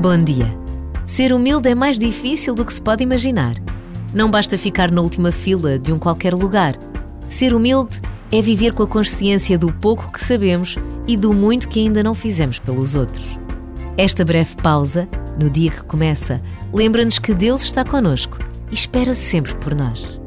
Bom dia. Ser humilde é mais difícil do que se pode imaginar. Não basta ficar na última fila de um qualquer lugar. Ser humilde é viver com a consciência do pouco que sabemos e do muito que ainda não fizemos pelos outros. Esta breve pausa, no dia que começa, lembra-nos que Deus está conosco e espera sempre por nós.